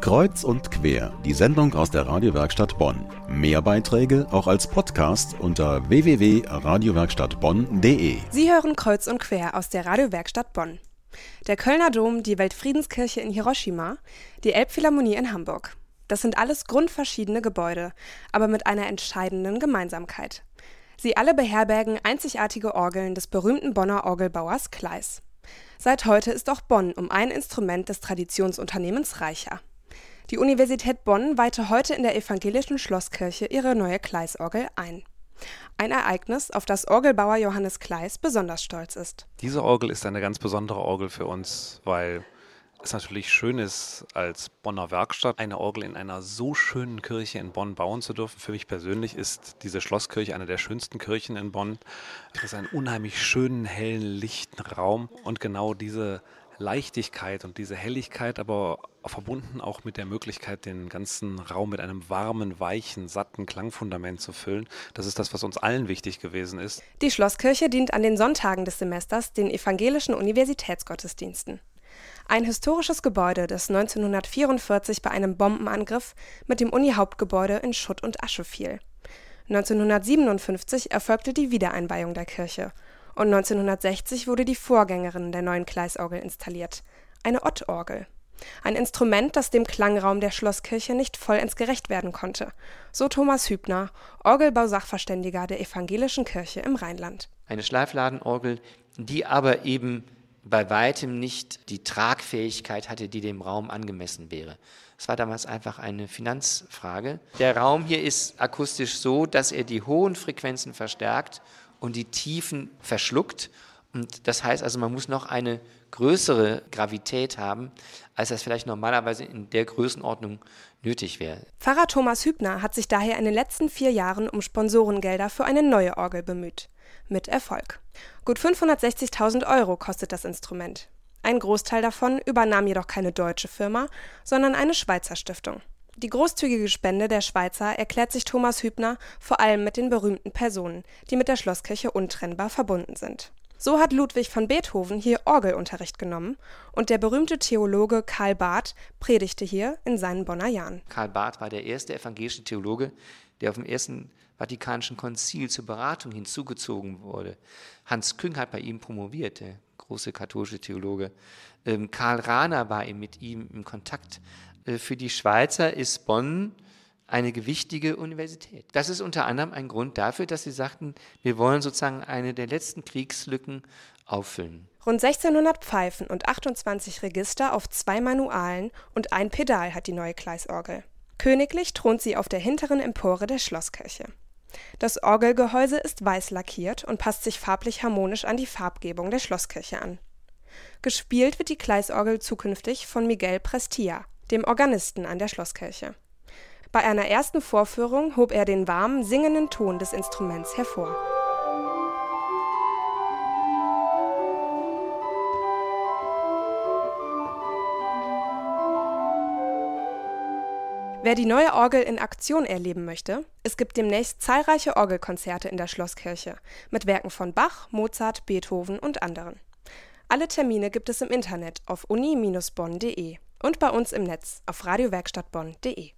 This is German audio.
Kreuz und quer, die Sendung aus der Radiowerkstatt Bonn. Mehr Beiträge auch als Podcast unter www.radiowerkstattbonn.de. Sie hören Kreuz und quer aus der Radiowerkstatt Bonn. Der Kölner Dom, die Weltfriedenskirche in Hiroshima, die Elbphilharmonie in Hamburg. Das sind alles grundverschiedene Gebäude, aber mit einer entscheidenden Gemeinsamkeit. Sie alle beherbergen einzigartige Orgeln des berühmten Bonner Orgelbauers Kleis. Seit heute ist auch Bonn um ein Instrument des Traditionsunternehmens reicher. Die Universität Bonn weihte heute in der evangelischen Schlosskirche ihre neue Kleisorgel ein. Ein Ereignis, auf das Orgelbauer Johannes Kleis besonders stolz ist. Diese Orgel ist eine ganz besondere Orgel für uns, weil es natürlich schön ist, als Bonner Werkstatt eine Orgel in einer so schönen Kirche in Bonn bauen zu dürfen. Für mich persönlich ist diese Schlosskirche eine der schönsten Kirchen in Bonn. Es ist ein unheimlich schönen, hellen, lichten Raum und genau diese Leichtigkeit und diese Helligkeit, aber verbunden auch mit der Möglichkeit, den ganzen Raum mit einem warmen, weichen, satten Klangfundament zu füllen. Das ist das, was uns allen wichtig gewesen ist. Die Schlosskirche dient an den Sonntagen des Semesters den evangelischen Universitätsgottesdiensten. Ein historisches Gebäude, das 1944 bei einem Bombenangriff mit dem Uni-Hauptgebäude in Schutt und Asche fiel. 1957 erfolgte die Wiedereinweihung der Kirche und 1960 wurde die Vorgängerin der neuen Kleisorgel installiert, eine Ottorgel. Ein Instrument, das dem Klangraum der Schlosskirche nicht vollends gerecht werden konnte, so Thomas Hübner, Orgelbausachverständiger der Evangelischen Kirche im Rheinland. Eine Schleifladenorgel, die aber eben bei weitem nicht die Tragfähigkeit hatte, die dem Raum angemessen wäre. Es war damals einfach eine Finanzfrage. Der Raum hier ist akustisch so, dass er die hohen Frequenzen verstärkt und die Tiefen verschluckt. Und das heißt also, man muss noch eine größere Gravität haben, als das vielleicht normalerweise in der Größenordnung nötig wäre. Pfarrer Thomas Hübner hat sich daher in den letzten vier Jahren um Sponsorengelder für eine neue Orgel bemüht. Mit Erfolg. Gut 560.000 Euro kostet das Instrument. Ein Großteil davon übernahm jedoch keine deutsche Firma, sondern eine Schweizer Stiftung. Die großzügige Spende der Schweizer erklärt sich Thomas Hübner vor allem mit den berühmten Personen, die mit der Schlosskirche untrennbar verbunden sind. So hat Ludwig von Beethoven hier Orgelunterricht genommen und der berühmte Theologe Karl Barth predigte hier in seinen Bonner Jahren. Karl Barth war der erste evangelische Theologe, der auf dem ersten Vatikanischen Konzil zur Beratung hinzugezogen wurde. Hans Küng hat bei ihm promoviert, der große katholische Theologe. Ähm, Karl Rahner war mit ihm in Kontakt. Äh, für die Schweizer ist Bonn eine gewichtige Universität. Das ist unter anderem ein Grund dafür, dass sie sagten, wir wollen sozusagen eine der letzten Kriegslücken auffüllen. Rund 1600 Pfeifen und 28 Register auf zwei Manualen und ein Pedal hat die neue Kleisorgel. Königlich thront sie auf der hinteren Empore der Schlosskirche. Das Orgelgehäuse ist weiß lackiert und passt sich farblich harmonisch an die Farbgebung der Schlosskirche an. Gespielt wird die Kleisorgel zukünftig von Miguel Prestia, dem Organisten an der Schlosskirche. Bei einer ersten Vorführung hob er den warmen, singenden Ton des Instruments hervor. Wer die neue Orgel in Aktion erleben möchte, es gibt demnächst zahlreiche Orgelkonzerte in der Schlosskirche mit Werken von Bach, Mozart, Beethoven und anderen. Alle Termine gibt es im Internet auf uni-bonn.de und bei uns im Netz auf radiowerkstattbonn.de.